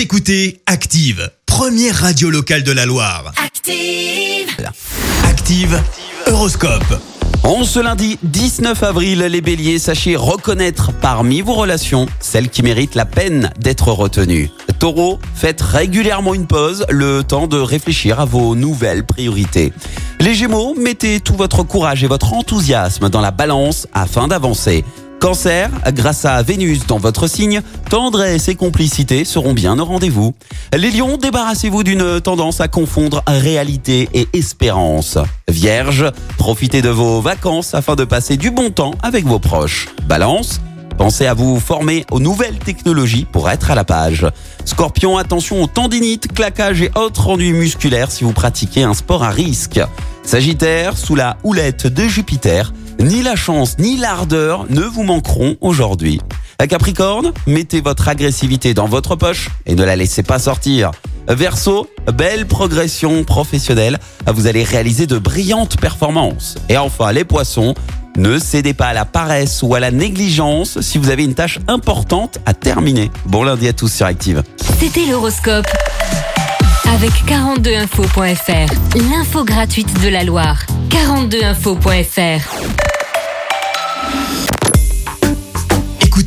Vous écoutez Active, première radio locale de la Loire. Active. Active, Horoscope. En ce lundi 19 avril, les béliers, sachez reconnaître parmi vos relations celles qui méritent la peine d'être retenues. Taureau, faites régulièrement une pause, le temps de réfléchir à vos nouvelles priorités. Les gémeaux, mettez tout votre courage et votre enthousiasme dans la balance afin d'avancer. Cancer, grâce à Vénus dans votre signe, tendresse et complicité seront bien au rendez-vous. Les lions, débarrassez-vous d'une tendance à confondre réalité et espérance. Vierge, profitez de vos vacances afin de passer du bon temps avec vos proches. Balance, Pensez à vous former aux nouvelles technologies pour être à la page. Scorpion, attention aux tendinites, claquages et autres ennuis musculaires si vous pratiquez un sport à risque. Sagittaire, sous la houlette de Jupiter, ni la chance ni l'ardeur ne vous manqueront aujourd'hui. Capricorne, mettez votre agressivité dans votre poche et ne la laissez pas sortir. Verseau, belle progression professionnelle, vous allez réaliser de brillantes performances. Et enfin, les poissons, ne cédez pas à la paresse ou à la négligence si vous avez une tâche importante à terminer. Bon lundi à tous sur Active. C'était l'horoscope. Avec 42info.fr, l'info gratuite de la Loire. 42info.fr.